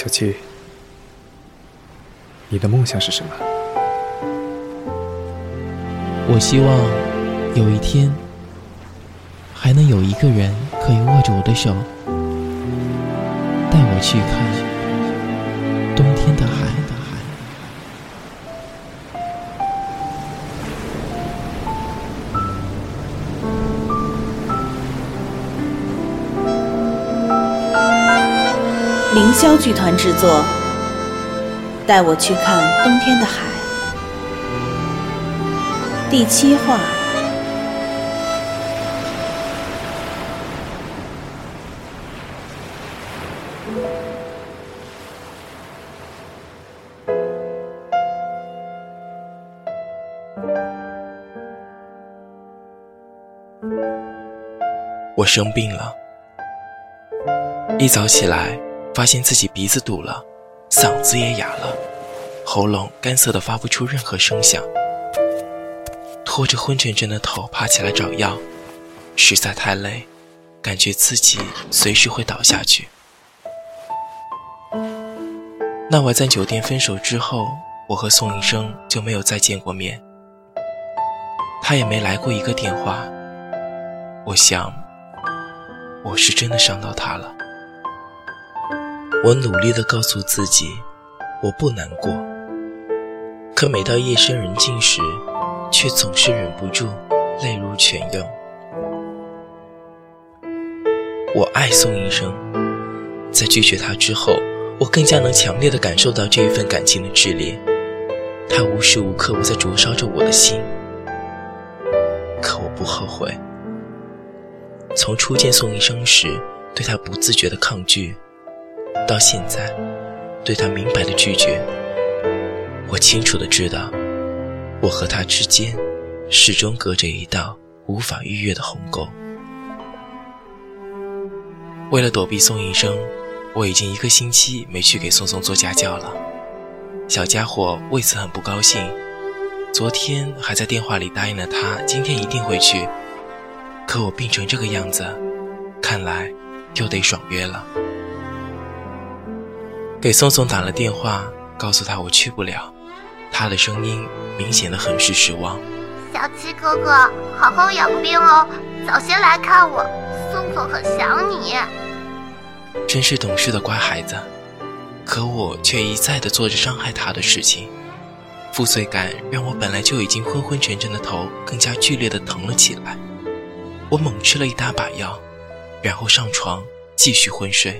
小七，你的梦想是什么？我希望有一天还能有一个人可以握着我的手，带我去看冬天的海。凌霄剧团制作，带我去看冬天的海。第七话。我生病了，一早起来。发现自己鼻子堵了，嗓子也哑了，喉咙干涩的发不出任何声响。拖着昏沉沉的头爬起来找药，实在太累，感觉自己随时会倒下去。那晚在酒店分手之后，我和宋医生就没有再见过面，他也没来过一个电话。我想，我是真的伤到他了。我努力地告诉自己，我不难过。可每到夜深人静时，却总是忍不住泪如泉涌。我爱宋医生，在拒绝他之后，我更加能强烈地感受到这一份感情的炽烈。他无时无刻不在灼烧着我的心。可我不后悔，从初见宋医生时对他不自觉的抗拒。到现在，对他明白的拒绝，我清楚的知道，我和他之间始终隔着一道无法逾越的鸿沟。为了躲避宋医生，我已经一个星期没去给宋宋做家教了。小家伙为此很不高兴，昨天还在电话里答应了他今天一定会去。可我病成这个样子，看来又得爽约了。给宋宋打了电话，告诉他我去不了。他的声音明显的很是失望。小七哥哥，好好养病哦，早些来看我，宋宋很想你。真是懂事的乖孩子，可我却一再的做着伤害他的事情。负罪感让我本来就已经昏昏沉沉的头更加剧烈的疼了起来。我猛吃了一大把药，然后上床继续昏睡。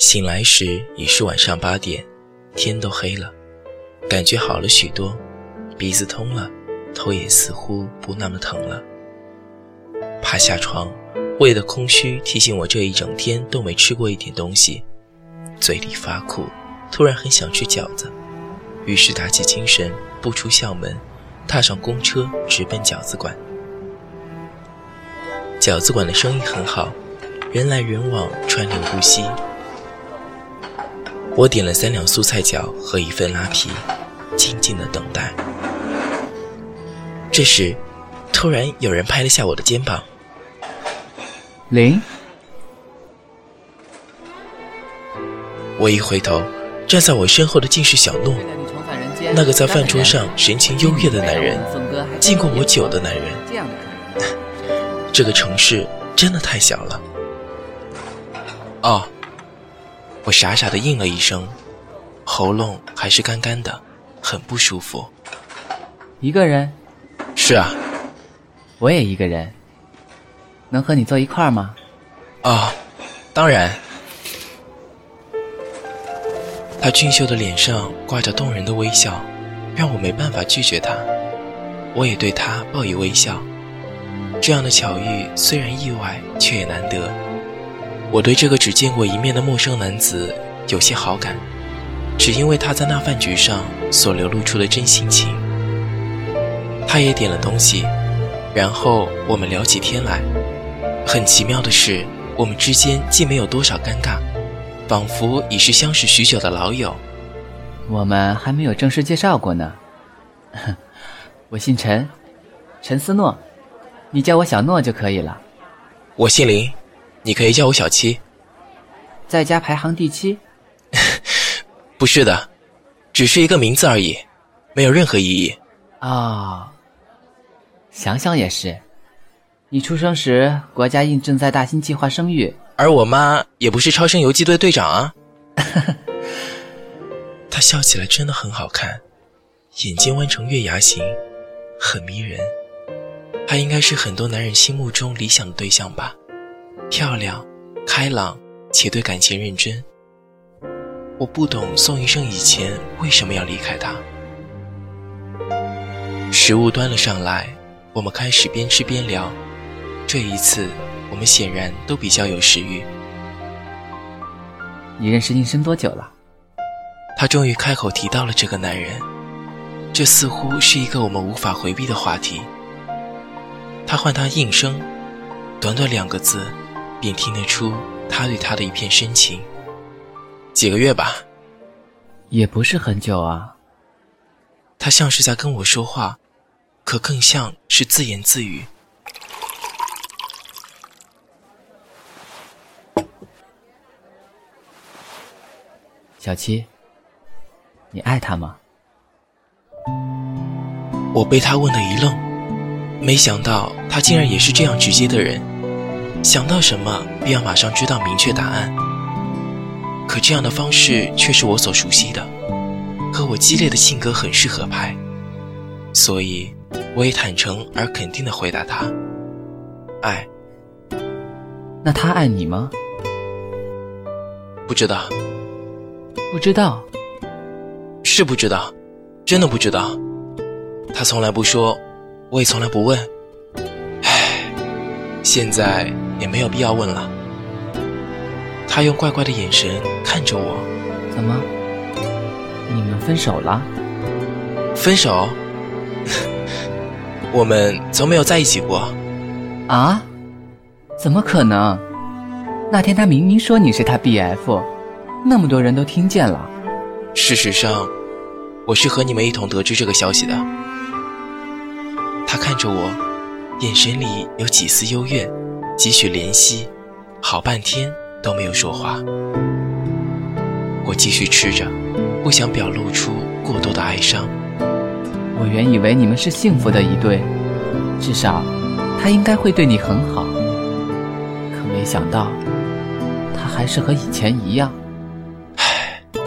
醒来时已是晚上八点，天都黑了，感觉好了许多，鼻子通了，头也似乎不那么疼了。爬下床，胃的空虚提醒我这一整天都没吃过一点东西，嘴里发苦，突然很想吃饺子，于是打起精神步出校门，踏上公车直奔饺子馆。饺子馆的生意很好，人来人往，川流不息。我点了三两素菜饺和一份拉皮，静静的等待。这时，突然有人拍了下我的肩膀。林，我一回头，站在我身后的竟是小诺，那个在饭桌上神情优越的男人，敬过我酒的男人。这个城市真的太小了。哦。我傻傻的应了一声，喉咙还是干干的，很不舒服。一个人？是啊，我也一个人。能和你坐一块儿吗？啊，当然。他俊秀的脸上挂着动人的微笑，让我没办法拒绝他。我也对他报以微笑。这样的巧遇虽然意外，却也难得。我对这个只见过一面的陌生男子有些好感，只因为他在那饭局上所流露出的真性情。他也点了东西，然后我们聊起天来。很奇妙的是，我们之间既没有多少尴尬，仿佛已是相识许久的老友。我们还没有正式介绍过呢。我姓陈，陈思诺，你叫我小诺就可以了。我姓林。你可以叫我小七。在家排行第七？不是的，只是一个名字而已，没有任何意义。啊，想想也是，你出生时国家印正在大兴计划生育，而我妈也不是超生游击队队长啊。她笑起来真的很好看，眼睛弯成月牙形，很迷人。她应该是很多男人心目中理想的对象吧，漂亮、开朗且对感情认真。我不懂宋医生以前为什么要离开他。食物端了上来，我们开始边吃边聊。这一次，我们显然都比较有食欲。你认识应生多久了？他终于开口提到了这个男人，这似乎是一个我们无法回避的话题。他唤他应生，短短两个字，便听得出他对他的一片深情。几个月吧，也不是很久啊。他像是在跟我说话，可更像是自言自语。小七，你爱他吗？我被他问的一愣，没想到他竟然也是这样直接的人，想到什么便要马上知道明确答案。可这样的方式却是我所熟悉的。和我激烈的性格很适合拍，所以我也坦诚而肯定的回答他：“爱。”那他爱你吗？不知道。不知道。是不知道，真的不知道。他从来不说，我也从来不问。唉，现在也没有必要问了。他用怪怪的眼神看着我，怎么？你们分手了？分手？我们从没有在一起过。啊？怎么可能？那天他明明说你是他 BF，那么多人都听见了。事实上，我是和你们一同得知这个消息的。他看着我，眼神里有几丝幽怨，几许怜惜，好半天都没有说话。我继续吃着。不想表露出过多的哀伤。我原以为你们是幸福的一对，至少他应该会对你很好。可没想到，他还是和以前一样。唉，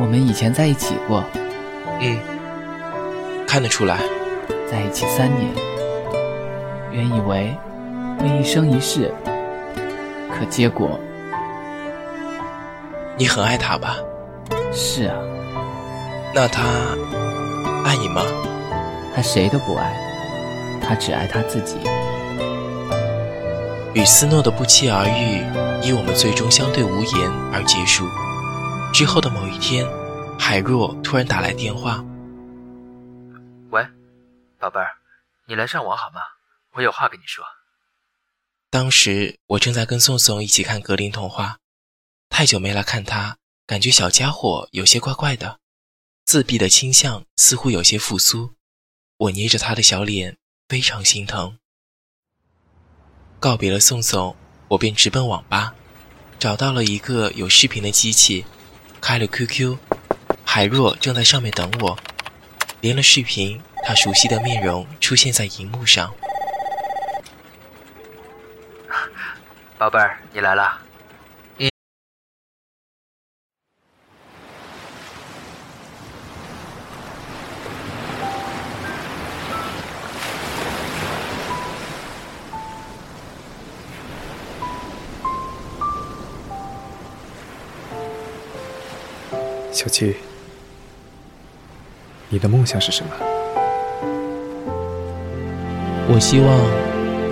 我们以前在一起过。嗯，看得出来，在一起三年。原以为会一生一世，可结果……你很爱他吧？是啊。那他爱你吗？他谁都不爱，他只爱他自己。与斯诺的不期而遇，以我们最终相对无言而结束。之后的某一天，海若突然打来电话：“喂，宝贝儿，你来上网好吗？我有话跟你说。”当时我正在跟宋宋一起看格林童话。太久没来看他，感觉小家伙有些怪怪的，自闭的倾向似乎有些复苏。我捏着他的小脸，非常心疼。告别了宋宋，我便直奔网吧，找到了一个有视频的机器，开了 QQ，海若正在上面等我，连了视频，他熟悉的面容出现在荧幕上。宝贝儿，你来了。嗯小七，你的梦想是什么？我希望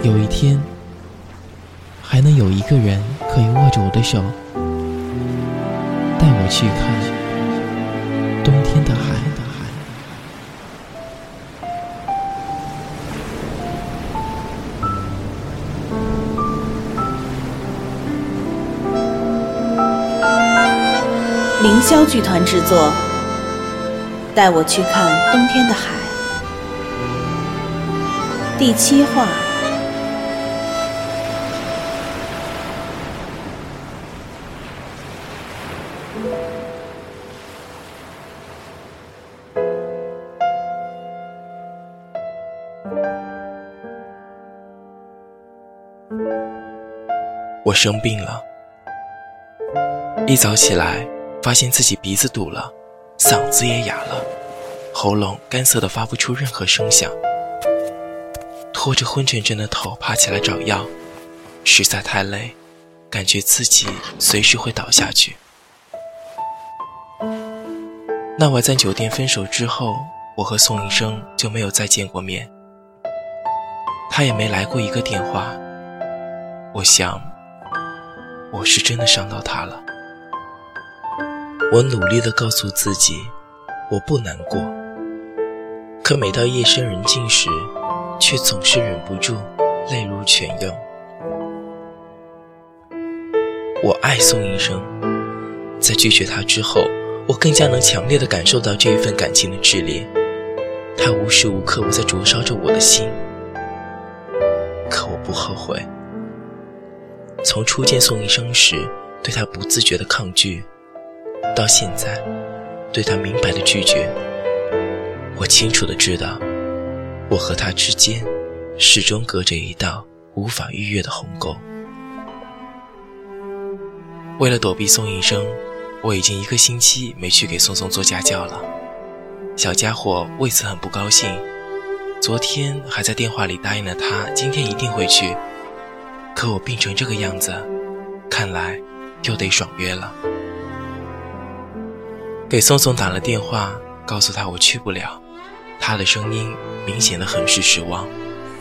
有一天还能有一个人可以握着我的手，带我去看冬天的海。凌霄剧团制作，带我去看冬天的海。第七话。我生病了。一早起来发现自己鼻子堵了嗓子也哑了喉咙干涩的发不出任何声响。拖着昏沉沉的头爬起来找药，实在太累，感觉自己随时会倒下去。那晚在酒店分手之后，我和宋医生就没有再见过面，他也没来过一个电话。我想，我是真的伤到他了。我努力的告诉自己，我不难过，可每到夜深人静时，却总是忍不住泪如泉涌。我爱宋医生，在拒绝他之后，我更加能强烈的感受到这一份感情的炽烈。他无时无刻不在灼烧着我的心，可我不后悔。从初见宋医生时对他不自觉的抗拒，到现在对他明白的拒绝，我清楚的知道。我和他之间，始终隔着一道无法逾越的鸿沟。为了躲避宋医生，我已经一个星期没去给宋宋做家教了。小家伙为此很不高兴，昨天还在电话里答应了他今天一定会去。可我病成这个样子，看来又得爽约了。给宋宋打了电话，告诉他我去不了。他的声音明显的很是失望。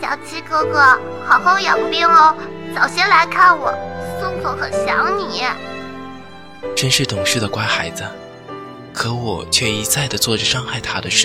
小七哥哥，好好养病哦，早些来看我，宋宋很想你。真是懂事的乖孩子，可我却一再的做着伤害他的事。